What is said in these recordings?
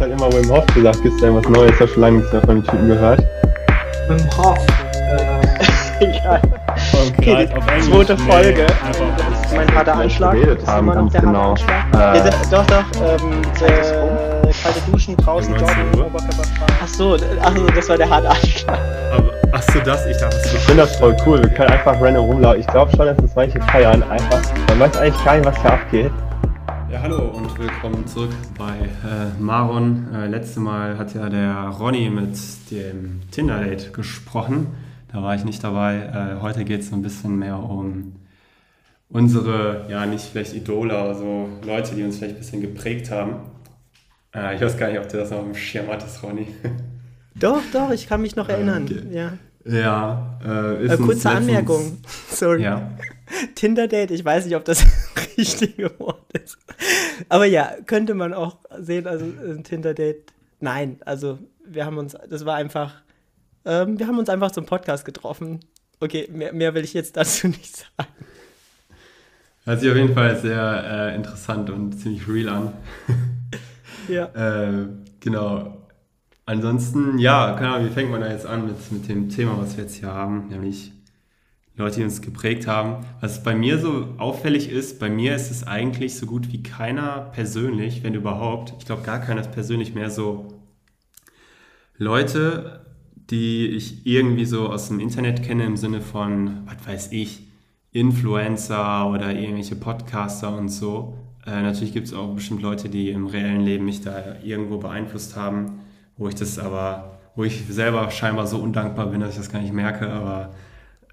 hast halt immer Wim Hof gesagt. Gibt es da was Neues? Ich habe schon lange nichts mehr von den Typen gehört. Wim Hof. Äh, egal. Okay, die zweite Folge. Das ist mein harter Anschlag. Haben, immer noch der harte genau. Anschlag. Äh, Ja, doch, doch. Ähm, äh, kalte Duschen draußen, 19 joggen, Uhr. Oberkörperfrei. Ach so, d- ach so, das war der harte Anschlag. Aber, achso, das, ich dachte, Ich finde das voll cool. Wir können einfach random rumlaufen. Ich glaube schon, dass das manche feiern. Einfach. Man weiß eigentlich gar nicht, was hier abgeht. Ja, hallo und willkommen zurück bei äh, Maron. Äh, letzte Mal hat ja der Ronny mit dem Tinder-Date gesprochen. Da war ich nicht dabei. Äh, heute geht es ein bisschen mehr um unsere, ja, nicht vielleicht Idole, aber so Leute, die uns vielleicht ein bisschen geprägt haben. Äh, ich weiß gar nicht, ob du das noch auf dem Schirm hattest, Ronny. Doch, doch, ich kann mich noch erinnern. okay. Ja. ja, äh, ist Äh, kurze letztens- Anmerkung. Sorry. Ja. Tinder-Date, ich weiß nicht, ob das richtige Wort ist. Aber ja, könnte man auch sehen, also ein Tinder-Date. Nein, also wir haben uns, das war einfach, ähm, wir haben uns einfach zum Podcast getroffen. Okay, mehr, mehr will ich jetzt dazu nicht sagen. Hört sich auf jeden Fall sehr äh, interessant und ziemlich real an. Ja. Äh, genau. Ansonsten, ja, keine Ahnung, wie fängt man da jetzt an mit, mit dem Thema, was wir jetzt hier haben, nämlich Leute, die uns geprägt haben. Was bei mir so auffällig ist, bei mir ist es eigentlich so gut wie keiner persönlich, wenn überhaupt, ich glaube gar keiner ist persönlich mehr so Leute, die ich irgendwie so aus dem Internet kenne im Sinne von, was weiß ich, Influencer oder irgendwelche Podcaster und so. Äh, natürlich gibt es auch bestimmt Leute, die im reellen Leben mich da irgendwo beeinflusst haben, wo ich das aber, wo ich selber scheinbar so undankbar bin, dass ich das gar nicht merke, aber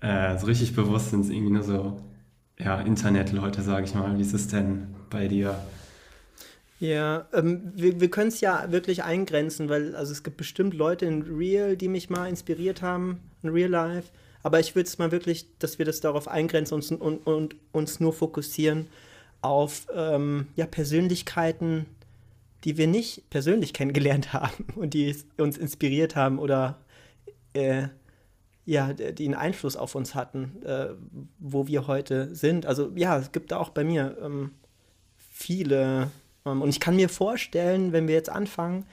äh, so richtig bewusst sind es irgendwie nur so, ja, Internetleute, sage ich mal. Wie ist es denn bei dir? Ja, ähm, wir, wir können es ja wirklich eingrenzen, weil also es gibt bestimmt Leute in Real, die mich mal inspiriert haben, in Real Life. Aber ich würde es mal wirklich, dass wir das darauf eingrenzen und, und, und uns nur fokussieren auf ähm, ja, Persönlichkeiten, die wir nicht persönlich kennengelernt haben und die uns inspiriert haben oder äh, ja, die einen Einfluss auf uns hatten, äh, wo wir heute sind. Also ja, es gibt da auch bei mir ähm, viele. Ähm, und ich kann mir vorstellen, wenn wir jetzt anfangen,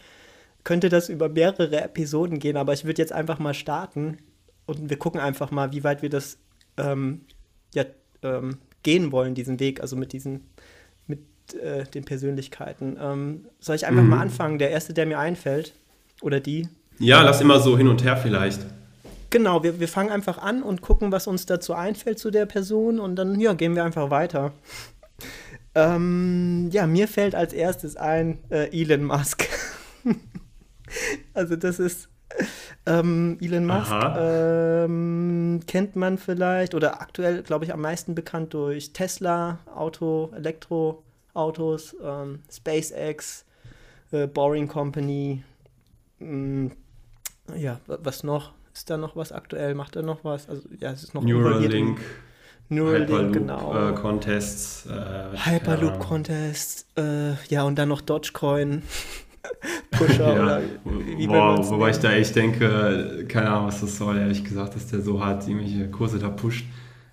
könnte das über mehrere Episoden gehen, aber ich würde jetzt einfach mal starten und wir gucken einfach mal, wie weit wir das ähm, ja, ähm, gehen wollen, diesen Weg, also mit diesen, mit äh, den Persönlichkeiten. Ähm, soll ich einfach Mhm. mal anfangen? Der erste, der mir einfällt, oder die? Ja, lass immer so hin und her vielleicht. Genau, wir, wir fangen einfach an und gucken, was uns dazu einfällt zu der Person und dann ja, gehen wir einfach weiter. Ähm, ja, mir fällt als erstes ein äh, Elon Musk. also das ist ähm, Elon Musk ähm, kennt man vielleicht oder aktuell glaube ich am meisten bekannt durch Tesla, Auto, Elektroautos, ähm, SpaceX, äh, Boring Company. mm, ja, wa- was noch? Ist da noch was aktuell? Macht er noch was? Also ja, es ist noch Neuralink, Neuralink, Hyperloop genau. äh, Contests. Äh, Hyperloop Ahnung. Contest, äh, ja, und dann noch Dogecoin, Pusher Ja, oder wie boah, wobei ich da echt denke, keine Ahnung, was das soll, ehrlich gesagt, dass der so hart irgendwelche Kurse da pusht.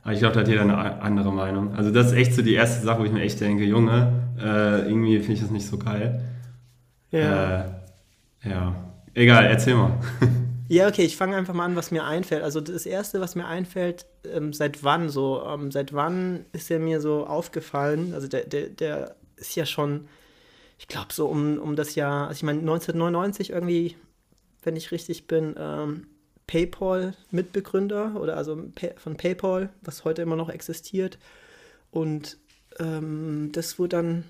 Aber ich glaube, da hat jeder eine andere Meinung. Also das ist echt so die erste Sache, wo ich mir echt denke, Junge, äh, irgendwie finde ich das nicht so geil. Ja. Äh, ja. Egal, erzähl mal. ja, okay, ich fange einfach mal an, was mir einfällt. Also das Erste, was mir einfällt, ähm, seit wann so, ähm, seit wann ist er mir so aufgefallen? Also der, der, der ist ja schon, ich glaube so um, um das Jahr, also ich meine 1999 irgendwie, wenn ich richtig bin, ähm, PayPal-Mitbegründer oder also von PayPal, was heute immer noch existiert. Und ähm, das wurde dann,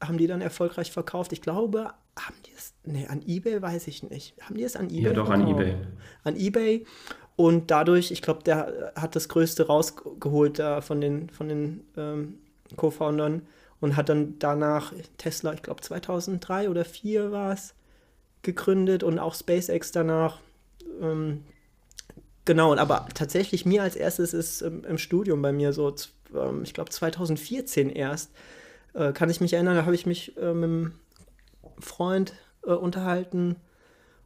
haben die dann erfolgreich verkauft. Ich glaube, haben die es, nee, an Ebay weiß ich nicht. Haben die es an Ebay Ja, doch, an verkauft? Ebay. An Ebay. Und dadurch, ich glaube, der hat das Größte rausgeholt da von den, von den ähm, Co-Foundern und hat dann danach Tesla, ich glaube 2003 oder 2004 war es, gegründet und auch SpaceX danach. Ähm, genau, aber tatsächlich mir als erstes ist ähm, im Studium bei mir so, ähm, ich glaube 2014 erst, äh, kann ich mich erinnern, da habe ich mich äh, mit Freund äh, unterhalten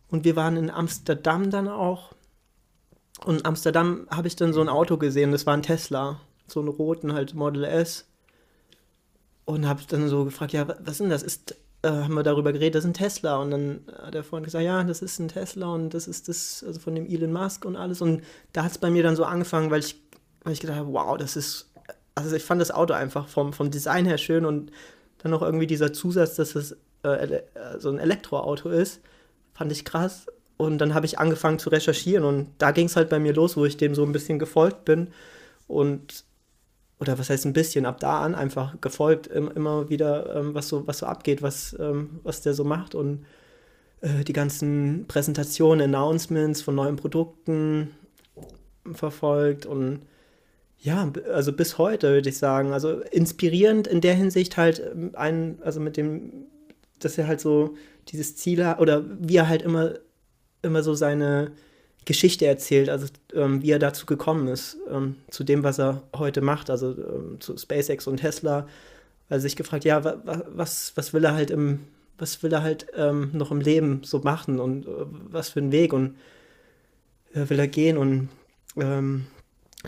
und wir waren in Amsterdam dann auch. Und in Amsterdam habe ich dann so ein Auto gesehen, das war ein Tesla, so einen roten halt Model S. Und habe dann so gefragt, ja, wa- was ist denn das? Ist, äh, haben wir darüber geredet, das ist ein Tesla. Und dann hat der Freund gesagt, ja, das ist ein Tesla und das ist das, also von dem Elon Musk und alles. Und da hat es bei mir dann so angefangen, weil ich, weil ich gedacht habe, wow, das ist, also ich fand das Auto einfach vom, vom Design her schön und dann noch irgendwie dieser Zusatz, dass es äh, so ein Elektroauto ist, fand ich krass. Und dann habe ich angefangen zu recherchieren und da ging es halt bei mir los, wo ich dem so ein bisschen gefolgt bin. Und oder was heißt ein bisschen, ab da an einfach gefolgt, immer wieder, ähm, was, so, was so abgeht, was, ähm, was der so macht und äh, die ganzen Präsentationen, Announcements von neuen Produkten verfolgt und ja, also bis heute würde ich sagen, also inspirierend in der Hinsicht halt ähm, ein, also mit dem, dass er halt so dieses Ziel hat oder wie er halt immer, immer so seine Geschichte erzählt, also ähm, wie er dazu gekommen ist, ähm, zu dem, was er heute macht, also ähm, zu SpaceX und Tesla, er sich gefragt, ja, wa, wa, was, was will er halt im, was will er halt ähm, noch im Leben so machen und äh, was für einen Weg und äh, will er gehen? Und ähm,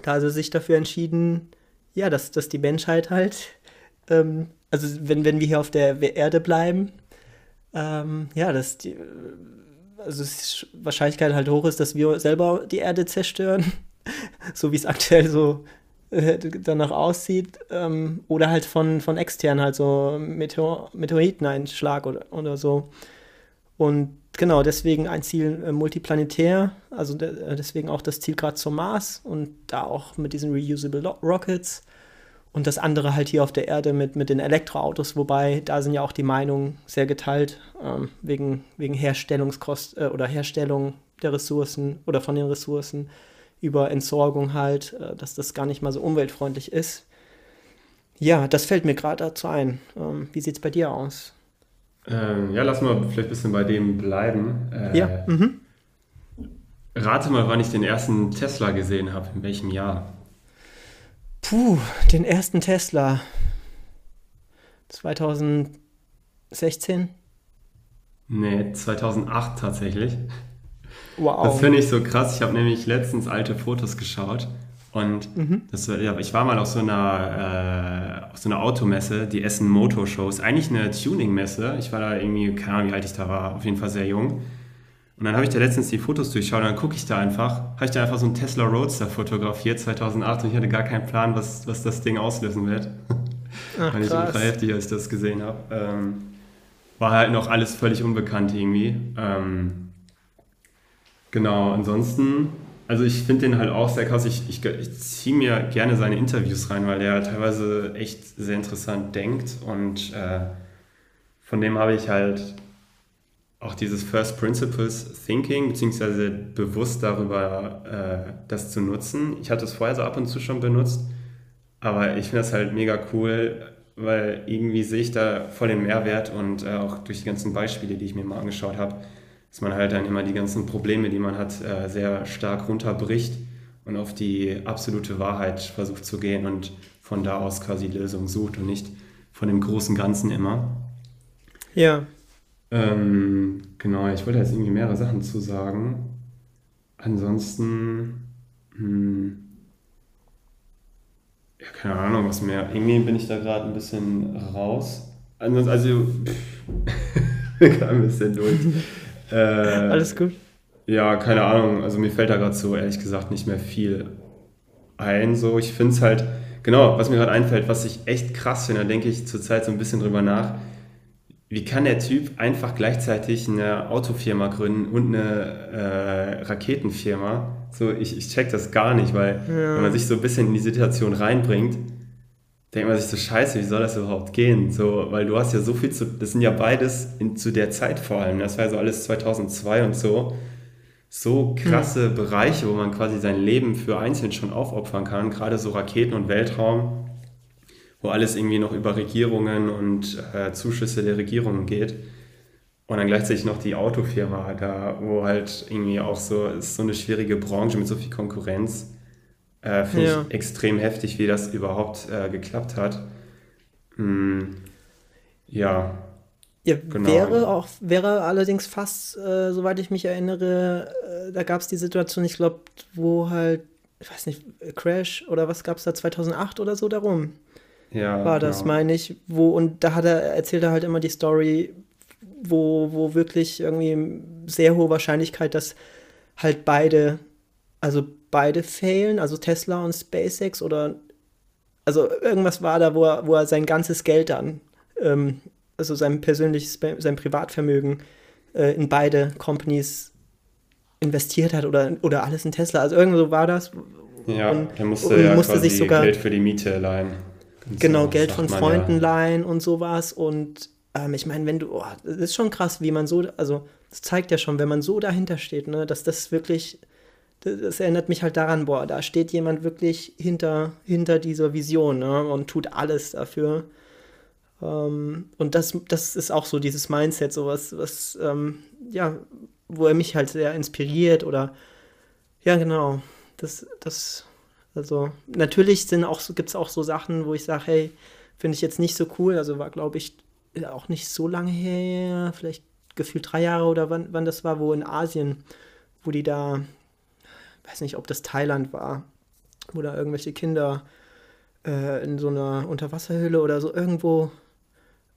da hat er sich dafür entschieden, ja, dass, dass die Menschheit halt, ähm, also wenn, wenn wir hier auf der Erde bleiben, ja, dass die also die Wahrscheinlichkeit halt hoch ist, dass wir selber die Erde zerstören, so wie es aktuell so äh, danach aussieht, ähm, oder halt von, von extern halt so Meteor Meteoriteneinschlag oder, oder so. Und genau, deswegen ein Ziel äh, multiplanetär, also de äh, deswegen auch das Ziel gerade zum Mars und da auch mit diesen Reusable Rockets. Und das andere halt hier auf der Erde mit, mit den Elektroautos, wobei da sind ja auch die Meinungen sehr geteilt, ähm, wegen, wegen Herstellungskosten äh, oder Herstellung der Ressourcen oder von den Ressourcen über Entsorgung halt, äh, dass das gar nicht mal so umweltfreundlich ist. Ja, das fällt mir gerade dazu ein. Ähm, wie sieht es bei dir aus? Ähm, ja, lass mal vielleicht ein bisschen bei dem bleiben. Äh, ja. Mhm. Rate mal, wann ich den ersten Tesla gesehen habe, in welchem Jahr. Puh, den ersten Tesla. 2016? Nee, 2008 tatsächlich. Wow. Das finde ich so krass. Ich habe nämlich letztens alte Fotos geschaut und mhm. das, ja, ich war mal auf so einer, äh, auf so einer Automesse, die Essen Motor Shows. Eigentlich eine Tuning-Messe. Ich war da irgendwie, keine Ahnung, wie alt ich da war, auf jeden Fall sehr jung. Und dann habe ich da letztens die Fotos durchschaut und dann gucke ich da einfach, habe ich da einfach so einen Tesla Roadster fotografiert 2008 und ich hatte gar keinen Plan, was, was das Ding auslösen wird. Ach, Fand ich ultra heftig, als ich das gesehen habe. Ähm, war halt noch alles völlig unbekannt irgendwie. Ähm, genau, ansonsten, also ich finde den halt auch sehr krass. Ich, ich, ich ziehe mir gerne seine Interviews rein, weil der teilweise echt sehr interessant denkt und äh, von dem habe ich halt auch dieses First Principles Thinking, beziehungsweise bewusst darüber, äh, das zu nutzen. Ich hatte es vorher so ab und zu schon benutzt, aber ich finde das halt mega cool, weil irgendwie sehe ich da voll den Mehrwert und äh, auch durch die ganzen Beispiele, die ich mir mal angeschaut habe, dass man halt dann immer die ganzen Probleme, die man hat, äh, sehr stark runterbricht und auf die absolute Wahrheit versucht zu gehen und von da aus quasi Lösungen sucht und nicht von dem großen Ganzen immer. Ja, ähm, genau, ich wollte jetzt irgendwie mehrere Sachen zu sagen. Ansonsten, hm, ja, keine Ahnung, was mehr. Irgendwie bin ich da gerade ein bisschen raus. Ansonsten, also, ein bisschen durch. Äh, Alles gut. Ja, keine Ahnung. Also mir fällt da gerade so ehrlich gesagt nicht mehr viel ein. So, ich finde es halt, genau, was mir gerade einfällt, was ich echt krass finde, da denke ich zurzeit so ein bisschen drüber nach wie kann der Typ einfach gleichzeitig eine Autofirma gründen und eine äh, Raketenfirma? So, ich, ich check das gar nicht, weil ja. wenn man sich so ein bisschen in die Situation reinbringt, denkt man sich so, scheiße, wie soll das überhaupt gehen? So, weil du hast ja so viel zu, das sind ja beides in, zu der Zeit vor allem, das war ja so alles 2002 und so, so krasse mhm. Bereiche, wo man quasi sein Leben für einzeln schon aufopfern kann, gerade so Raketen und Weltraum wo alles irgendwie noch über Regierungen und äh, Zuschüsse der Regierungen geht. Und dann gleichzeitig noch die Autofirma da, wo halt irgendwie auch so, ist so eine schwierige Branche mit so viel Konkurrenz. Äh, Finde ja. ich extrem heftig, wie das überhaupt äh, geklappt hat. Hm, ja. Ja, genau. wäre auch, wäre allerdings fast, äh, soweit ich mich erinnere, äh, da gab es die Situation, ich glaube, wo halt, ich weiß nicht, Crash oder was gab es da 2008 oder so darum? Ja, war das, genau. meine ich. Wo, und da hat er, erzählt er halt immer die Story, wo, wo wirklich irgendwie sehr hohe Wahrscheinlichkeit, dass halt beide, also beide failen, also Tesla und SpaceX oder also irgendwas war da, wo er, wo er sein ganzes Geld dann, ähm, also sein persönliches, sein Privatvermögen äh, in beide Companies investiert hat oder, oder alles in Tesla. Also irgendwo war das. Ja, und, der musste ja musste sich sogar Geld für die Miete leihen. Genau, so, Geld von Freunden ja. leihen und sowas. Und ähm, ich meine, wenn du, oh, das ist schon krass, wie man so, also das zeigt ja schon, wenn man so dahinter steht, ne, dass das wirklich das erinnert mich halt daran, boah, da steht jemand wirklich hinter, hinter dieser Vision ne, und tut alles dafür. Ähm, und das, das ist auch so dieses Mindset, so was, was ähm, ja, wo er mich halt sehr inspiriert oder ja, genau. Das, das, also natürlich sind auch gibt es auch so Sachen, wo ich sage, hey, finde ich jetzt nicht so cool. Also war, glaube ich, auch nicht so lange her, vielleicht gefühlt drei Jahre oder wann, wann das war, wo in Asien, wo die da weiß nicht, ob das Thailand war, wo da irgendwelche Kinder äh, in so einer Unterwasserhülle oder so irgendwo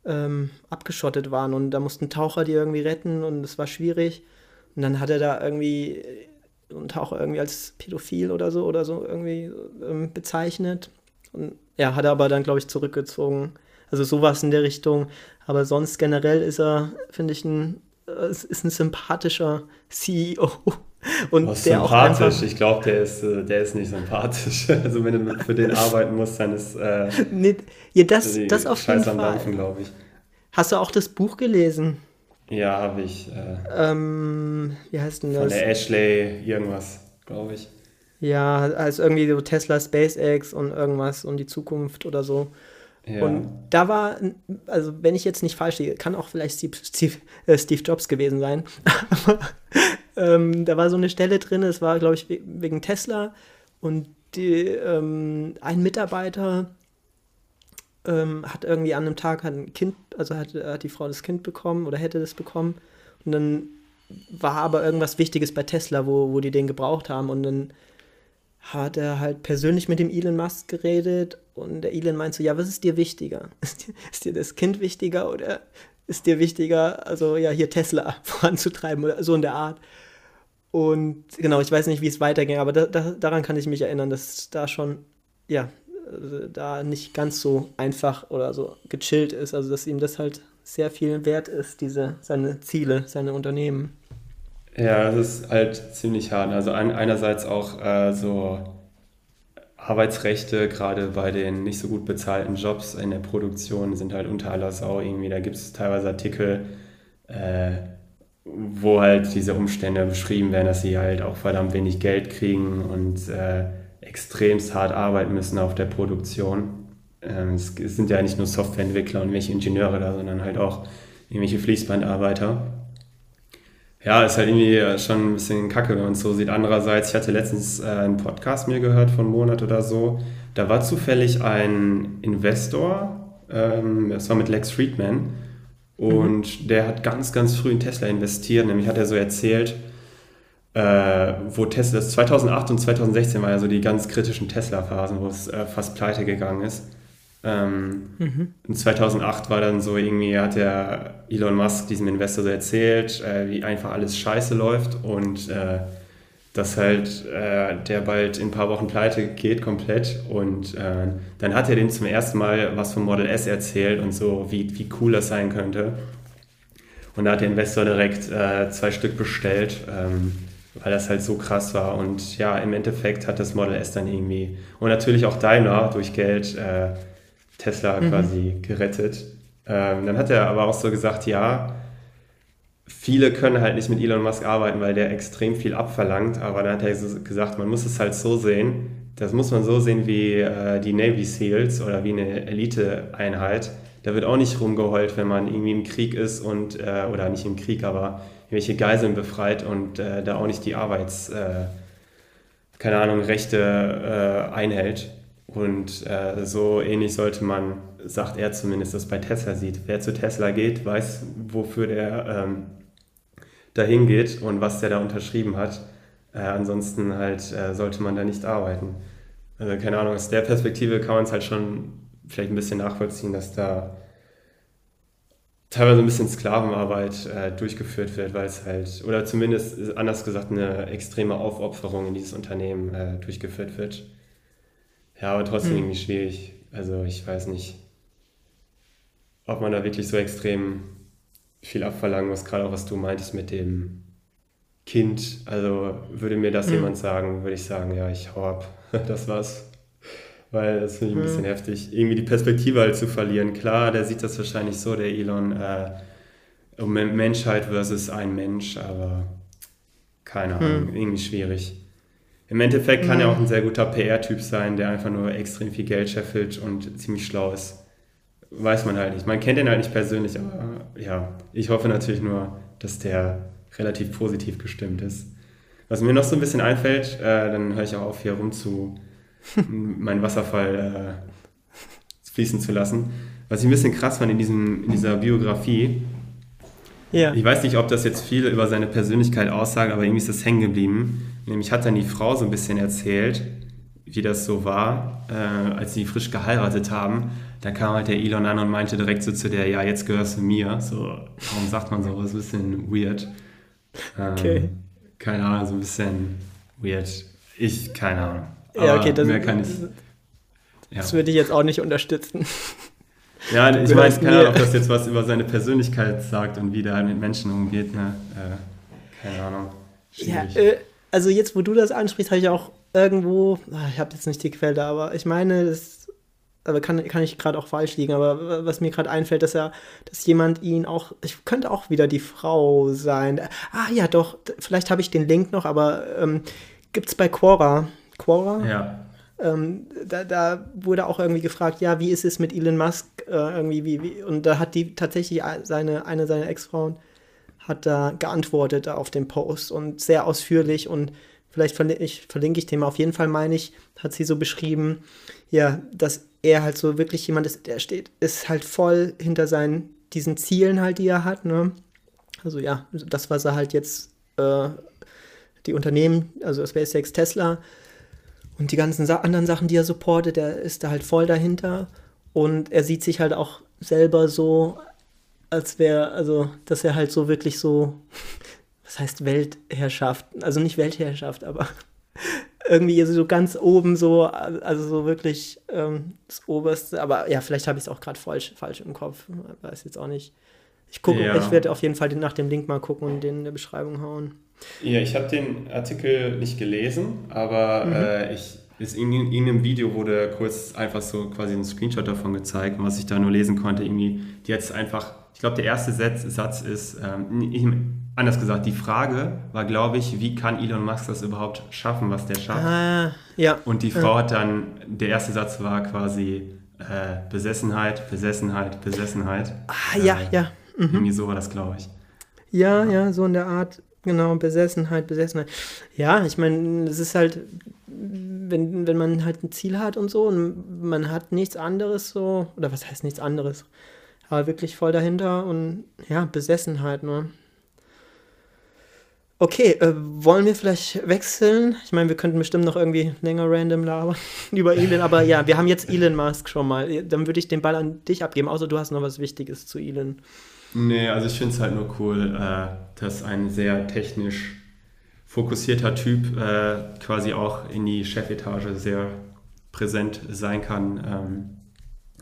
ähm, abgeschottet waren und da mussten Taucher die irgendwie retten und es war schwierig. Und dann hat er da irgendwie einen Taucher irgendwie als pädophil oder so oder so irgendwie ähm, bezeichnet. Und ja, hat er aber dann, glaube ich, zurückgezogen. Also sowas in der Richtung. Aber sonst generell ist er, finde ich, ein, äh, ist ein sympathischer CEO. Und oh, der sympathisch. Einfach, ich glaube, der ist, äh, der ist nicht sympathisch. Also wenn du für den arbeiten musst, dann ist äh, nee, ja, das, das auf jeden Fall. Dampfen, glaube ich. Hast du auch das Buch gelesen? Ja, habe ich. Äh, ähm, wie heißt denn das? Von der Ashley irgendwas, glaube ich. Ja, also irgendwie so Tesla, SpaceX und irgendwas und die Zukunft oder so. Ja. Und da war, also wenn ich jetzt nicht falsch liege, kann auch vielleicht Steve, Steve, äh, Steve Jobs gewesen sein. ähm, da war so eine Stelle drin, es war, glaube ich, wegen Tesla. Und die, ähm, ein Mitarbeiter ähm, hat irgendwie an einem Tag ein Kind, also hat, hat die Frau das Kind bekommen oder hätte das bekommen. Und dann war aber irgendwas Wichtiges bei Tesla, wo, wo die den gebraucht haben. Und dann hat er halt persönlich mit dem Elon Musk geredet und der Elon meint so, ja, was ist dir wichtiger? Ist dir, ist dir das Kind wichtiger oder ist dir wichtiger, also ja, hier Tesla voranzutreiben oder so in der Art? Und genau, ich weiß nicht, wie es weiterging, aber da, da, daran kann ich mich erinnern, dass da schon, ja, da nicht ganz so einfach oder so gechillt ist, also dass ihm das halt sehr viel wert ist, diese, seine Ziele, seine Unternehmen. Ja, das ist halt ziemlich hart. Also ein, einerseits auch äh, so Arbeitsrechte, gerade bei den nicht so gut bezahlten Jobs in der Produktion, sind halt unter aller Sau irgendwie. Da gibt es teilweise Artikel, äh, wo halt diese Umstände beschrieben werden, dass sie halt auch verdammt wenig Geld kriegen und äh, extremst hart arbeiten müssen auf der Produktion. Ähm, es sind ja nicht nur Softwareentwickler und welche Ingenieure da, sondern halt auch irgendwelche Fließbandarbeiter. Ja, ist halt irgendwie schon ein bisschen kacke, wenn man es so sieht. Andererseits, ich hatte letztens äh, einen Podcast mir gehört von einem Monat oder so. Da war zufällig ein Investor, ähm, das war mit Lex Friedman, und mhm. der hat ganz, ganz früh in Tesla investiert. Nämlich hat er so erzählt, äh, wo Tesla, das 2008 und 2016 war ja so die ganz kritischen Tesla-Phasen, wo es äh, fast pleite gegangen ist. Ähm, mhm. Und 2008 war dann so irgendwie, hat der Elon Musk diesem Investor so erzählt, äh, wie einfach alles scheiße läuft und äh, dass halt äh, der bald in ein paar Wochen pleite geht komplett. Und äh, dann hat er dem zum ersten Mal was vom Model S erzählt und so, wie, wie cool das sein könnte. Und da hat der Investor direkt zwei Stück bestellt. Ähm, weil das halt so krass war. Und ja, im Endeffekt hat das Model S dann irgendwie und natürlich auch Daimler durch Geld äh, Tesla mhm. quasi gerettet. Ähm, dann hat er aber auch so gesagt, ja, viele können halt nicht mit Elon Musk arbeiten, weil der extrem viel abverlangt. Aber dann hat er so gesagt, man muss es halt so sehen. Das muss man so sehen wie äh, die Navy SEALs oder wie eine Elite-Einheit. Da wird auch nicht rumgeheult, wenn man irgendwie im Krieg ist und, äh, oder nicht im Krieg, aber irgendwelche Geiseln befreit und äh, da auch nicht die Arbeits, äh, keine Ahnung, Rechte äh, einhält. Und äh, so ähnlich sollte man, sagt er zumindest, das bei Tesla sieht. Wer zu Tesla geht, weiß, wofür der ähm, dahin geht und was der da unterschrieben hat. Äh, ansonsten halt äh, sollte man da nicht arbeiten. Also keine Ahnung, aus der Perspektive kann man es halt schon vielleicht ein bisschen nachvollziehen, dass da teilweise ein bisschen Sklavenarbeit äh, durchgeführt wird, weil es halt, oder zumindest anders gesagt, eine extreme Aufopferung in dieses Unternehmen äh, durchgeführt wird. Ja, aber trotzdem hm. irgendwie schwierig. Also ich weiß nicht, ob man da wirklich so extrem viel abverlangen muss, gerade auch was du meintest mit dem Kind. Also würde mir das hm. jemand sagen, würde ich sagen, ja, ich hau ab. Das war's weil das finde ich ein bisschen heftig, irgendwie die Perspektive halt zu verlieren. Klar, der sieht das wahrscheinlich so, der Elon, äh, Menschheit versus ein Mensch, aber keine Ahnung, hm. irgendwie schwierig. Im Endeffekt kann hm. er auch ein sehr guter PR-Typ sein, der einfach nur extrem viel Geld scheffelt und ziemlich schlau ist. Weiß man halt nicht. Man kennt ihn halt nicht persönlich, aber ja, ich hoffe natürlich nur, dass der relativ positiv gestimmt ist. Was mir noch so ein bisschen einfällt, äh, dann höre ich auch auf, hier rum zu meinen Wasserfall äh, fließen zu lassen. Was ich ein bisschen krass fand in, diesem, in dieser Biografie, ja. ich weiß nicht, ob das jetzt viel über seine Persönlichkeit aussagt, aber irgendwie ist das hängen geblieben. Nämlich hat dann die Frau so ein bisschen erzählt, wie das so war, äh, als sie frisch geheiratet haben. Da kam halt der Elon an und meinte direkt so zu der, ja, jetzt gehörst du mir. So, warum sagt man sowas? Ein bisschen weird. Ähm, okay. Keine Ahnung, so ein bisschen weird. Ich, keine Ahnung. Ja, okay, das, mehr kann ich, das würde ich jetzt auch nicht unterstützen. Ja, ich weiß keine Ahnung, ob das jetzt was über seine Persönlichkeit sagt und wie der mit Menschen umgeht. Ne? Äh, keine Ahnung. Ja, äh, also jetzt, wo du das ansprichst, habe ich auch irgendwo, ach, ich habe jetzt nicht die Quelle, aber ich meine, das aber kann, kann ich gerade auch falsch liegen, aber was mir gerade einfällt, dass er, dass jemand ihn auch, ich könnte auch wieder die Frau sein. Ah ja, doch, vielleicht habe ich den Link noch, aber ähm, gibt es bei Quora Quora. Ja. Ähm, da, da, wurde auch irgendwie gefragt, ja, wie ist es mit Elon Musk äh, irgendwie, wie, wie, und da hat die tatsächlich seine, eine seiner Ex-Frauen hat da geantwortet auf den Post und sehr ausführlich und vielleicht verlinke ich, verlinke ich den mal. Auf jeden Fall meine ich, hat sie so beschrieben, ja, dass er halt so wirklich jemand ist, der steht, ist halt voll hinter seinen, diesen Zielen halt, die er hat, ne? Also ja, das, was er halt jetzt, äh, die Unternehmen, also SpaceX, Tesla, und die ganzen Sa anderen Sachen, die er supportet, der ist da halt voll dahinter. Und er sieht sich halt auch selber so, als wäre, also, dass er halt so wirklich so, was heißt Weltherrschaft? Also nicht Weltherrschaft, aber irgendwie so ganz oben so, also so wirklich ähm, das Oberste. Aber ja, vielleicht habe ich es auch gerade falsch, falsch im Kopf. Weiß jetzt auch nicht. Ich gucke, ja. ich werde auf jeden Fall nach dem Link mal gucken und den in der Beschreibung hauen. Ja, ich habe den Artikel nicht gelesen, aber mhm. äh, ich, ist in, in irgendeinem Video wurde kurz einfach so quasi ein Screenshot davon gezeigt, was ich da nur lesen konnte. Irgendwie, die jetzt einfach, ich glaube, der erste Satz, Satz ist, ähm, anders gesagt, die Frage war, glaube ich, wie kann Elon Musk das überhaupt schaffen, was der schafft? Ah, ja. Und die Frau ja. hat dann, der erste Satz war quasi äh, Besessenheit, Besessenheit, Besessenheit. Ah, ja, äh, ja. Mhm. Irgendwie so war das, glaube ich. Ja, ja, so in der Art. Genau, Besessenheit, Besessenheit. Ja, ich meine, es ist halt, wenn, wenn man halt ein Ziel hat und so und man hat nichts anderes so, oder was heißt nichts anderes, aber wirklich voll dahinter und ja, Besessenheit nur. Okay, äh, wollen wir vielleicht wechseln? Ich meine, wir könnten bestimmt noch irgendwie länger random labern über Elon, aber ja, wir haben jetzt Elon Musk schon mal. Dann würde ich den Ball an dich abgeben, außer du hast noch was Wichtiges zu Elon. Nee, also ich finde es halt nur cool, äh, dass ein sehr technisch fokussierter Typ äh, quasi auch in die Chefetage sehr präsent sein kann, ähm,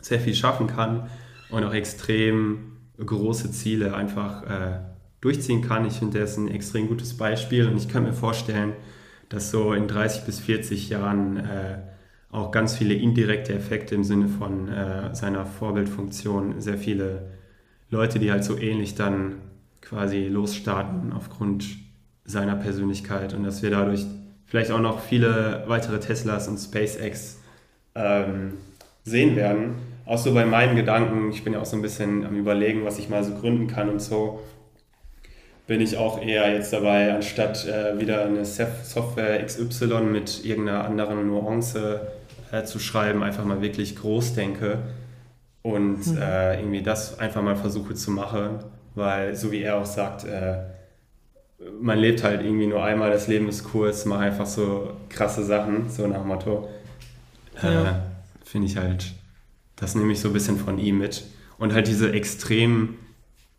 sehr viel schaffen kann und auch extrem große Ziele einfach äh, durchziehen kann. Ich finde, der ist ein extrem gutes Beispiel und ich kann mir vorstellen, dass so in 30 bis 40 Jahren äh, auch ganz viele indirekte Effekte im Sinne von äh, seiner Vorbildfunktion sehr viele Leute, die halt so ähnlich dann quasi losstarten aufgrund seiner Persönlichkeit und dass wir dadurch vielleicht auch noch viele weitere Teslas und SpaceX ähm, sehen werden. Auch so bei meinen Gedanken, ich bin ja auch so ein bisschen am Überlegen, was ich mal so gründen kann und so, bin ich auch eher jetzt dabei, anstatt äh, wieder eine Software XY mit irgendeiner anderen Nuance äh, zu schreiben, einfach mal wirklich groß denke und mhm. äh, irgendwie das einfach mal versuche zu machen, weil so wie er auch sagt, äh, man lebt halt irgendwie nur einmal, das Leben ist kurz, mach einfach so krasse Sachen, so nach Motto. Äh, ja. Finde ich halt, das nehme ich so ein bisschen von ihm mit. Und halt diese extrem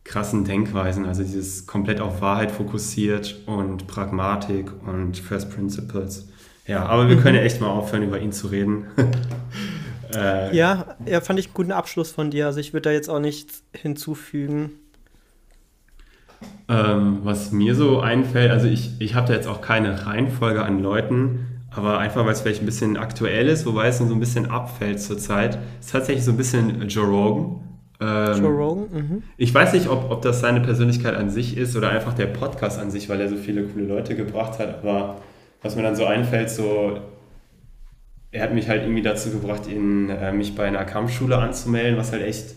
krassen Denkweisen, also dieses komplett auf Wahrheit fokussiert und Pragmatik und First Principles. Ja, aber wir können ja echt mal aufhören, über ihn zu reden. äh, ja, ja, fand ich einen guten Abschluss von dir. Also ich würde da jetzt auch nichts hinzufügen. Ähm, was mir so einfällt, also ich, ich habe da jetzt auch keine Reihenfolge an Leuten, aber einfach, weil es vielleicht ein bisschen aktuell ist, wobei es so ein bisschen abfällt zurzeit, ist tatsächlich so ein bisschen Joe Rogan. Ähm, Joe Rogan, mhm. Ich weiß nicht, ob, ob das seine Persönlichkeit an sich ist oder einfach der Podcast an sich, weil er so viele coole Leute gebracht hat, aber was mir dann so einfällt, so er hat mich halt irgendwie dazu gebracht, ihn, äh, mich bei einer Kampfschule anzumelden, was halt echt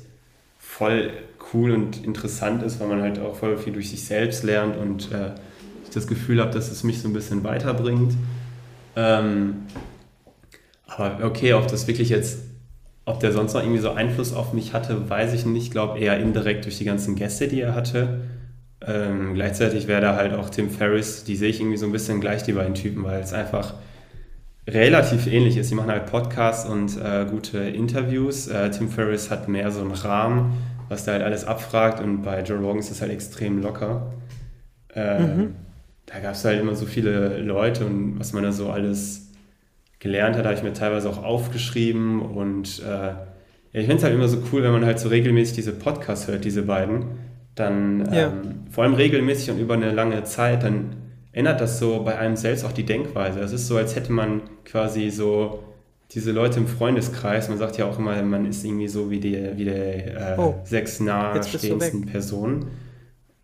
voll cool und interessant ist, weil man halt auch voll viel durch sich selbst lernt und äh, ich das Gefühl habe, dass es mich so ein bisschen weiterbringt. Ähm, aber okay, ob das wirklich jetzt, ob der sonst noch irgendwie so Einfluss auf mich hatte, weiß ich nicht. Ich glaube eher indirekt durch die ganzen Gäste, die er hatte. Ähm, gleichzeitig wäre da halt auch Tim Ferriss, die sehe ich irgendwie so ein bisschen gleich, die beiden Typen, weil es einfach relativ ähnlich ist. Die machen halt Podcasts und äh, gute Interviews. Äh, Tim Ferriss hat mehr so einen Rahmen was der halt alles abfragt und bei Joe Rogan ist das halt extrem locker. Ähm, mhm. Da gab es halt immer so viele Leute und was man da so alles gelernt hat, habe ich mir teilweise auch aufgeschrieben und äh, ja, ich finde es halt immer so cool, wenn man halt so regelmäßig diese Podcasts hört, diese beiden, dann ja. ähm, vor allem regelmäßig und über eine lange Zeit, dann ändert das so bei einem selbst auch die Denkweise. Es ist so, als hätte man quasi so diese Leute im Freundeskreis, man sagt ja auch immer, man ist irgendwie so wie die, wie der äh, oh, sechs nahestehendsten Personen.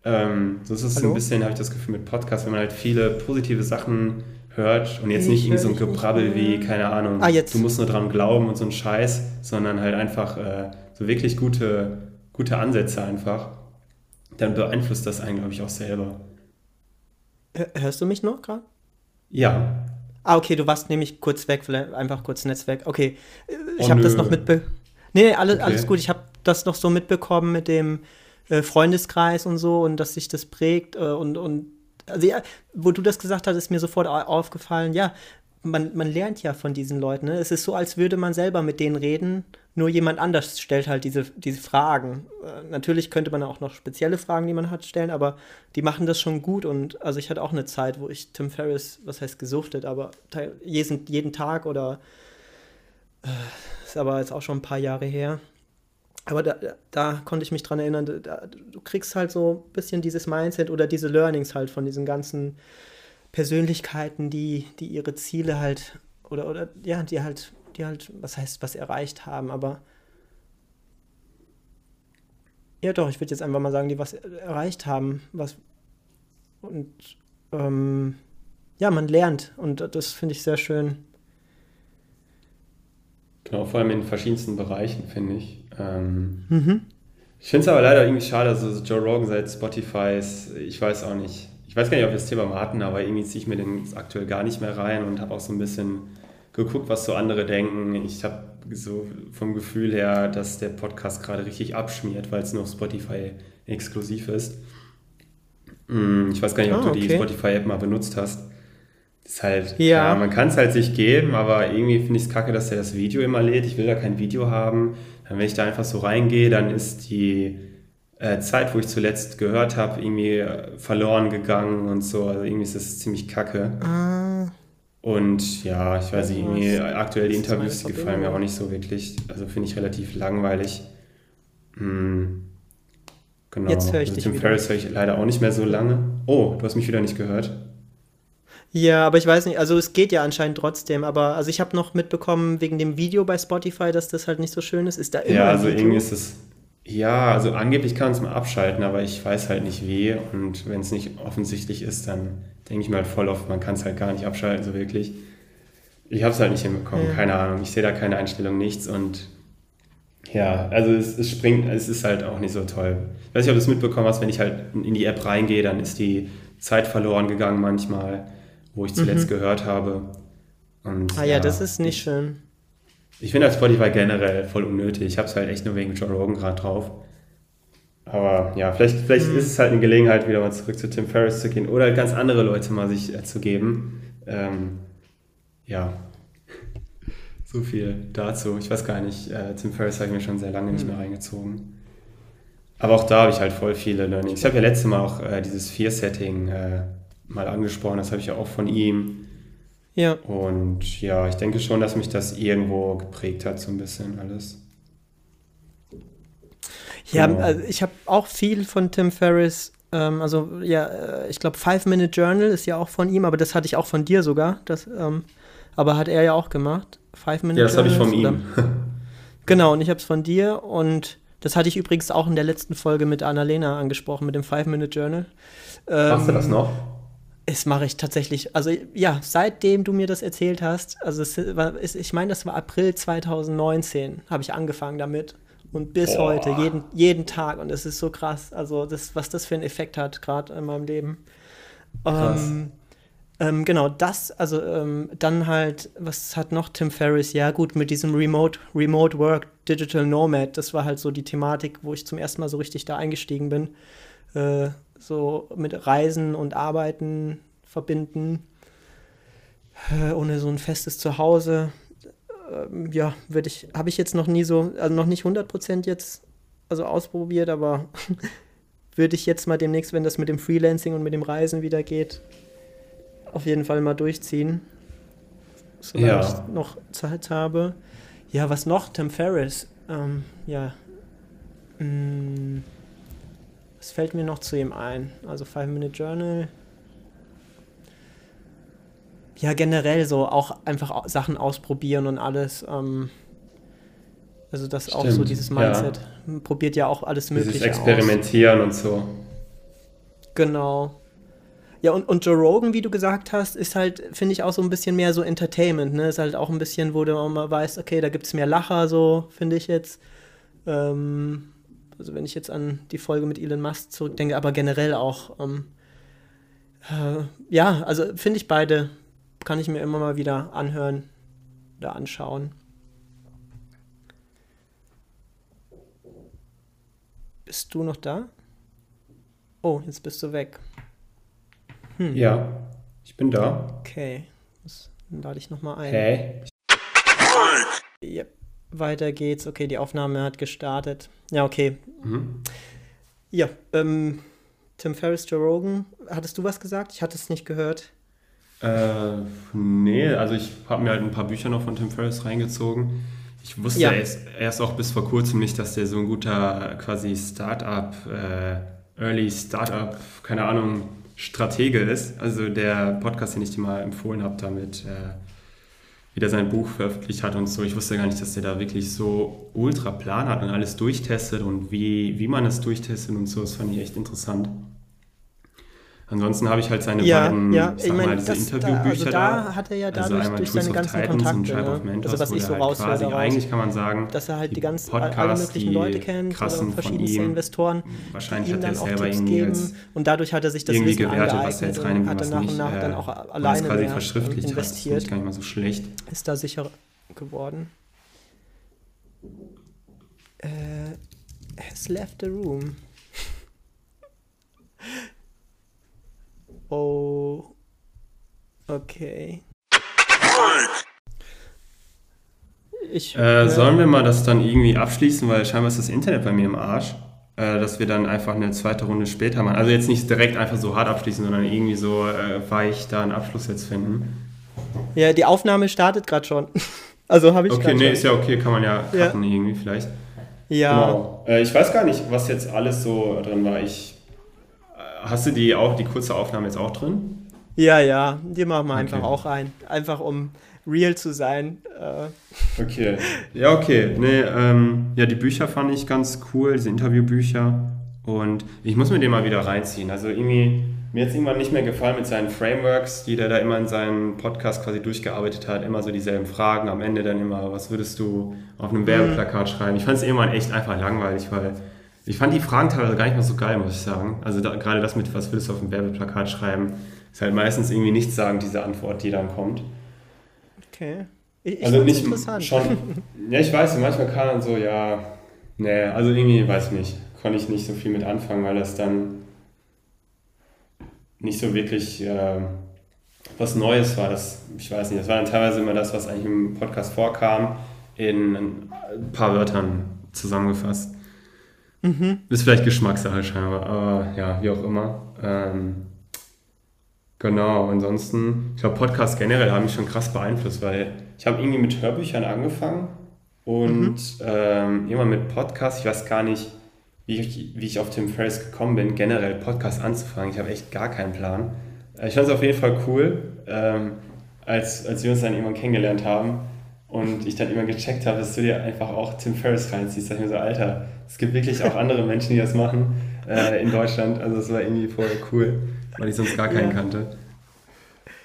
Ähm, so ist es Hallo? ein bisschen, habe ich das Gefühl, mit Podcasts, wenn man halt viele positive Sachen hört und jetzt nicht irgendwie so ein Gebrabbel wie, keine Ahnung, ah, du musst nur dran glauben und so ein Scheiß, sondern halt einfach äh, so wirklich gute, gute Ansätze einfach, dann beeinflusst das einen, glaube ich, auch selber. Hörst du mich noch gerade? Ja. Ah, okay, du warst nämlich kurz weg, einfach kurz Netzwerk. Okay, ich oh, habe das noch mitbekommen. Nee, nee, alles, okay. alles gut. Ich habe das noch so mitbekommen mit dem äh, Freundeskreis und so und dass sich das prägt äh, und, und also ja, wo du das gesagt hast, ist mir sofort aufgefallen, ja, man, man lernt ja von diesen Leuten. Ne? Es ist so, als würde man selber mit denen reden, nur jemand anders stellt halt diese, diese Fragen. Äh, natürlich könnte man auch noch spezielle Fragen, die man hat, stellen, aber die machen das schon gut. Und also ich hatte auch eine Zeit, wo ich Tim Ferriss, was heißt gesuchtet, aber jeden, jeden Tag oder äh, ist aber jetzt auch schon ein paar Jahre her. Aber da, da konnte ich mich dran erinnern, da, du kriegst halt so ein bisschen dieses Mindset oder diese Learnings halt von diesen ganzen Persönlichkeiten, die, die ihre Ziele halt oder, oder ja, die halt, die halt, was heißt, was erreicht haben, aber ja doch, ich würde jetzt einfach mal sagen, die was erreicht haben, was und ähm, ja, man lernt und das finde ich sehr schön. Genau, vor allem in verschiedensten Bereichen, finde ich. Ähm, mhm. Ich finde es aber leider irgendwie schade, also Joe Rogan seit Spotify ist, ich weiß auch nicht, ich weiß gar nicht, ob wir das Thema mal hatten, aber irgendwie ziehe ich mir den aktuell gar nicht mehr rein und habe auch so ein bisschen geguckt, was so andere denken. Ich habe so vom Gefühl her, dass der Podcast gerade richtig abschmiert, weil es nur auf Spotify exklusiv ist. Hm, ich weiß gar nicht, ob oh, du die Spotify-App mal benutzt hast. Das ist halt, ja, ja man kann es halt sich geben, aber irgendwie finde ich es kacke, dass er das Video immer lädt. Ich will da kein Video haben. Dann, wenn ich da einfach so reingehe, dann ist die äh, Zeit, wo ich zuletzt gehört habe, irgendwie äh, verloren gegangen und so. Also irgendwie ist das ziemlich kacke. Ah. Und ja, ich weiß nicht, irgendwie aktuell die Interviews, gefallen mir auch nicht so wirklich. Also finde ich relativ langweilig. Hm. Genau. Jetzt höre ich also dich Tim. Ferriss höre ich leider auch nicht mehr so lange. Oh, du hast mich wieder nicht gehört. Ja, aber ich weiß nicht, also es geht ja anscheinend trotzdem, aber also ich habe noch mitbekommen wegen dem Video bei Spotify, dass das halt nicht so schön ist. Ist da immer Ja, also irgendwie ist es ja, also angeblich kann man es mal abschalten, aber ich weiß halt nicht wie. Und wenn es nicht offensichtlich ist, dann denke ich halt voll oft, man kann es halt gar nicht abschalten, so wirklich. Ich habe es halt nicht hinbekommen, ja. keine Ahnung. Ich sehe da keine Einstellung, nichts. Und ja, also es, es, springt, es ist halt auch nicht so toll. Ich weiß nicht, ob du es mitbekommen hast, wenn ich halt in die App reingehe, dann ist die Zeit verloren gegangen manchmal, wo ich zuletzt mhm. gehört habe. Und, ah ja, ja, das ist nicht schön. Ich finde das Spotify generell voll unnötig. Ich habe es halt echt nur wegen Joe Rogan gerade drauf. Aber ja, vielleicht, vielleicht mhm. ist es halt eine Gelegenheit, wieder mal zurück zu Tim Ferriss zu gehen oder ganz andere Leute mal sich äh, zu geben. Ähm, ja, so viel dazu. Ich weiß gar nicht, äh, Tim Ferriss habe ich mir schon sehr lange nicht mehr mhm. reingezogen. Aber auch da habe ich halt voll viele Learnings. Ich habe ja letztes Mal auch äh, dieses Fear-Setting äh, mal angesprochen, das habe ich ja auch von ihm. Ja. Und ja, ich denke schon, dass mich das irgendwo geprägt hat, so ein bisschen alles. Ja, genau. also ich habe auch viel von Tim Ferriss. Ähm, also ja, äh, ich glaube Five Minute Journal ist ja auch von ihm, aber das hatte ich auch von dir sogar. Das, ähm, aber hat er ja auch gemacht. Five Minute. Ja, das habe ich von ihm. genau, und ich habe es von dir und das hatte ich übrigens auch in der letzten Folge mit Annalena angesprochen, mit dem Five Minute Journal. Ähm, Machst du das noch? Das mache ich tatsächlich. Also ja, seitdem du mir das erzählt hast, also es war, ich meine, das war April 2019, habe ich angefangen damit. Und bis Boah. heute, jeden, jeden Tag. Und es ist so krass, also das, was das für einen Effekt hat, gerade in meinem Leben. Krass. Ähm, ähm, genau, das, also ähm, dann halt, was hat noch Tim Ferriss? Ja, gut, mit diesem Remote, Remote Work, Digital Nomad, das war halt so die Thematik, wo ich zum ersten Mal so richtig da eingestiegen bin. Äh, so mit Reisen und Arbeiten verbinden, äh, ohne so ein festes Zuhause. Äh, ja, würde ich, habe ich jetzt noch nie so, also noch nicht 100% jetzt also ausprobiert, aber würde ich jetzt mal demnächst, wenn das mit dem Freelancing und mit dem Reisen wieder geht, auf jeden Fall mal durchziehen. Solange ja. ich noch Zeit habe. Ja, was noch? Tim Ferriss. Ähm, ja. Hm. Was fällt mir noch zu ihm ein? Also Five Minute Journal. Ja, generell so auch einfach Sachen ausprobieren und alles. Ähm, also das Stimmt, auch so dieses Mindset. Ja. Probiert ja auch alles Mögliche Dieses Experimentieren aus. und so. Genau. Ja, und, und Joe Rogan, wie du gesagt hast, ist halt, finde ich, auch so ein bisschen mehr so Entertainment, ne? Ist halt auch ein bisschen, wo du auch mal weißt, okay, da gibt es mehr Lacher, so, finde ich jetzt. Ähm, also wenn ich jetzt an die Folge mit Elon Musk zurückdenke, aber generell auch, ähm, äh, ja, also finde ich beide, kann ich mir immer mal wieder anhören oder anschauen. Bist du noch da? Oh, jetzt bist du weg. Hm. Ja, ich bin da. Okay, dann lade ich nochmal ein. Hey. Ja, weiter geht's. Okay, die Aufnahme hat gestartet. Ja, okay. Mhm. Ja, ähm, Tim Ferriss, Joe Rogan. Hattest du was gesagt? Ich hatte es nicht gehört. Äh, nee, also ich habe mir halt ein paar Bücher noch von Tim Ferriss reingezogen. Ich wusste ja. erst, erst auch bis vor kurzem nicht, dass der so ein guter quasi Startup, äh, Early Startup, keine Ahnung, Stratege ist. Also der Podcast, den ich dir mal empfohlen habe, damit äh, wieder sein Buch veröffentlicht hat und so. Ich wusste gar nicht, dass der da wirklich so ultra Plan hat und alles durchtestet und wie, wie man es durchtestet und so. Das fand ich echt interessant. Ansonsten habe ich halt seine ja, beiden, ja, ich meine, diese Interviewbücher da. Also da hat er ja dadurch also durch seine ganzen Titans Kontakte, ne? Mentors, also was ich so halt raushöre quasi, eigentlich kann man sagen, dass er halt die, die ganzen alle möglichen Leute kennt, verschiedenste Investoren, wahrscheinlich die ihm dann auch Tipps geben und dadurch hat er sich das Wissen gewertet, was er jetzt rein, und hat dann nach und nach dann auch alleine quasi verschriftlicht investiert. Hat, das gar nicht mal so schlecht. Ist da sicher geworden. Äh, has left the room. Oh. Okay. Ich, äh, sollen wir mal das dann irgendwie abschließen, weil scheinbar ist das Internet bei mir im Arsch, äh, dass wir dann einfach eine zweite Runde später machen. Also jetzt nicht direkt einfach so hart abschließen, sondern irgendwie so äh, weich da einen Abschluss jetzt finden. Ja, die Aufnahme startet gerade schon. also habe ich Okay, nee, schon. ist ja okay, kann man ja cutten ja. irgendwie vielleicht. Ja. Genau. Äh, ich weiß gar nicht, was jetzt alles so drin war. Ich Hast du die auch, die kurze Aufnahme jetzt auch drin? Ja, ja, die machen wir okay. einfach auch ein. Einfach um real zu sein. Äh. Okay. Ja, okay. Nee, ähm, ja, die Bücher fand ich ganz cool, diese Interviewbücher. Und ich muss mir den mal wieder reinziehen. Also irgendwie, mir hat es irgendwann nicht mehr gefallen mit seinen Frameworks, die der da immer in seinem Podcast quasi durchgearbeitet hat. Immer so dieselben Fragen. Am Ende dann immer, was würdest du auf einem Werbeplakat mhm. schreiben? Ich fand es irgendwann echt einfach langweilig, weil ich fand die Fragen teilweise gar nicht mal so geil, muss ich sagen. Also da, gerade das mit, was willst du auf dem Werbeplakat schreiben, ist halt meistens irgendwie nichts sagen, diese Antwort, die dann kommt. Okay. Ich, ich also nicht interessant. schon. Ja, ich weiß, manchmal kann man so, ja, nee, also irgendwie, weiß ich nicht, konnte ich nicht so viel mit anfangen, weil das dann nicht so wirklich äh, was Neues war. Das, ich weiß nicht, das war dann teilweise immer das, was eigentlich im Podcast vorkam, in ein paar Wörtern zusammengefasst. Mhm. Ist vielleicht Geschmackssache scheinbar, aber ja, wie auch immer. Ähm, genau, ansonsten, ich glaube, Podcasts generell haben mich schon krass beeinflusst, weil ich habe irgendwie mit Hörbüchern angefangen und mhm. ähm, immer mit Podcasts, ich weiß gar nicht, wie ich, wie ich auf Tim Ferriss gekommen bin, generell Podcasts anzufangen. Ich habe echt gar keinen Plan. Äh, ich fand es auf jeden Fall cool, ähm, als, als wir uns dann irgendwann kennengelernt haben und ich dann immer gecheckt habe, dass du dir einfach auch Tim Ferriss reinziehst. Da ich mir so, Alter, es gibt wirklich auch andere Menschen, die das machen äh, in Deutschland. Also es war irgendwie voll cool, weil ich sonst gar keinen ja. kannte.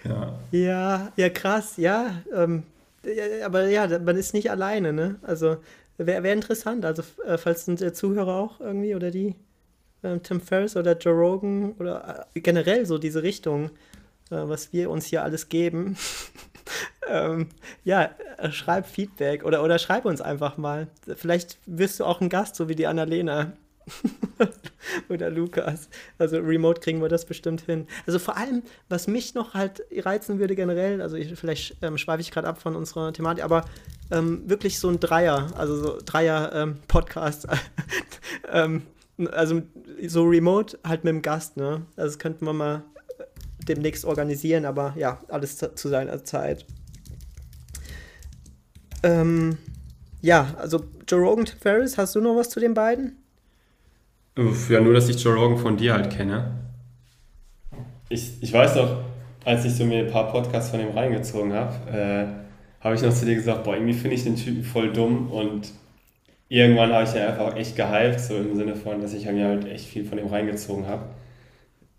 Ja. ja, ja, krass, ja. Ähm, aber ja, man ist nicht alleine, ne? Also wäre wär interessant. Also äh, falls sind der Zuhörer auch irgendwie oder die äh, Tim Ferriss oder Joe Rogan oder äh, generell so diese Richtung, äh, was wir uns hier alles geben. ähm, ja, äh, schreib Feedback oder, oder schreib uns einfach mal. Vielleicht wirst du auch ein Gast, so wie die Annalena. oder Lukas. Also remote kriegen wir das bestimmt hin. Also vor allem, was mich noch halt reizen würde generell, also ich, vielleicht ähm, schweife ich gerade ab von unserer Thematik, aber ähm, wirklich so ein Dreier, also so Dreier-Podcast. Ähm, ähm, also so remote halt mit dem Gast, ne? Also das könnten wir mal demnächst organisieren, aber ja, alles zu seiner Zeit. Ähm, ja, also Joe Rogan, Ferris, hast du noch was zu den beiden? Ja, nur, dass ich Joe Rogan von dir halt kenne. Ich, ich weiß noch, als ich so mir ein paar Podcasts von ihm reingezogen habe, äh, habe ich noch zu dir gesagt, boah, irgendwie finde ich den Typen voll dumm und irgendwann habe ich ihn einfach echt gehypt, so im Sinne von, dass ich mir halt echt viel von ihm reingezogen habe.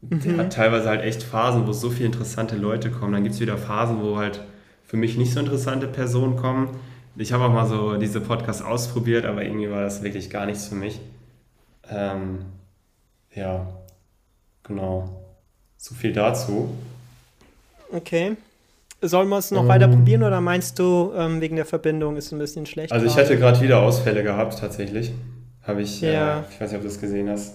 Mhm. Hat teilweise halt echt Phasen, wo so viele interessante Leute kommen. Dann gibt es wieder Phasen, wo halt für mich nicht so interessante Personen kommen. Ich habe auch mal so diese Podcasts ausprobiert, aber irgendwie war das wirklich gar nichts für mich. Ähm, ja, genau. So viel dazu. Okay. Sollen wir es noch um, weiter probieren oder meinst du, ähm, wegen der Verbindung ist es ein bisschen schlecht? Also ich hätte gerade wieder Ausfälle gehabt, tatsächlich. Habe ich, ja. äh, ich weiß nicht, ob du das gesehen hast.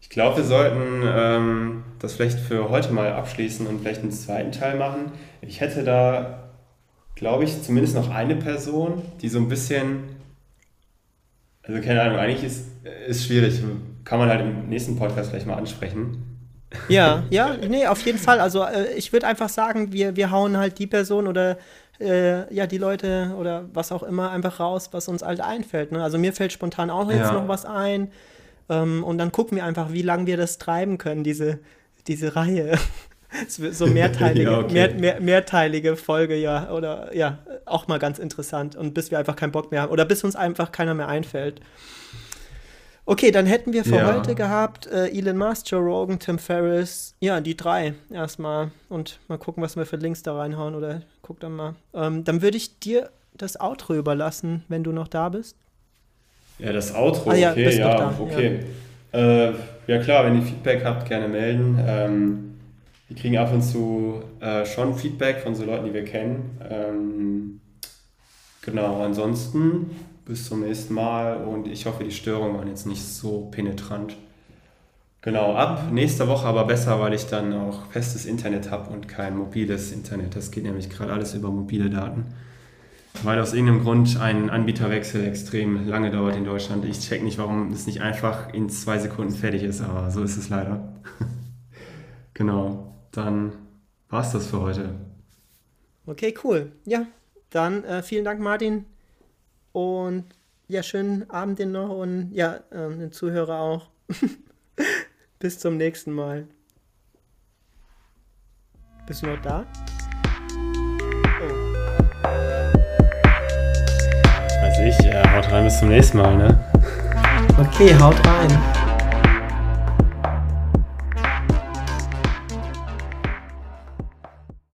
Ich glaube, wir sollten ähm, das vielleicht für heute mal abschließen und vielleicht einen zweiten Teil machen. Ich hätte da, glaube ich, zumindest noch eine Person, die so ein bisschen, also keine Ahnung, eigentlich ist, ist schwierig, kann man halt im nächsten Podcast vielleicht mal ansprechen. Ja, ja, nee, auf jeden Fall. Also äh, ich würde einfach sagen, wir, wir hauen halt die Person oder äh, ja, die Leute oder was auch immer einfach raus, was uns halt einfällt. Ne? Also mir fällt spontan auch jetzt ja. noch was ein. Ähm, und dann gucken wir einfach, wie lange wir das treiben können, diese, diese Reihe. so mehrteilige, ja, okay. mehr, mehr, mehrteilige Folge, ja, oder ja, auch mal ganz interessant. Und bis wir einfach keinen Bock mehr haben. Oder bis uns einfach keiner mehr einfällt. Okay, dann hätten wir für ja. heute gehabt äh, Elon Musk, Joe Rogan, Tim Ferriss. Ja, die drei erstmal. Und mal gucken, was wir für Links da reinhauen. Oder guck dann mal. Ähm, dann würde ich dir das Outro überlassen, wenn du noch da bist. Ja, das Outro, ah, ja, okay, ja, okay. Ja. Äh, ja. klar, wenn ihr Feedback habt, gerne melden. Ähm, wir kriegen ab und zu äh, schon Feedback von so Leuten, die wir kennen. Ähm, genau, ansonsten bis zum nächsten Mal und ich hoffe, die Störungen waren jetzt nicht so penetrant. Genau, ab nächster Woche aber besser, weil ich dann auch festes Internet habe und kein mobiles Internet. Das geht nämlich gerade alles über mobile Daten weil aus irgendeinem Grund ein Anbieterwechsel extrem lange dauert in Deutschland. Ich check nicht, warum es nicht einfach in zwei Sekunden fertig ist, aber so ist es leider. genau, dann war es das für heute. Okay, cool. Ja, dann äh, vielen Dank, Martin. Und ja, schönen Abend dir noch und ja, äh, den Zuhörer auch. Bis zum nächsten Mal. Bist du noch da? Haut rein, bis zum nächsten Mal, ne? Okay, haut rein.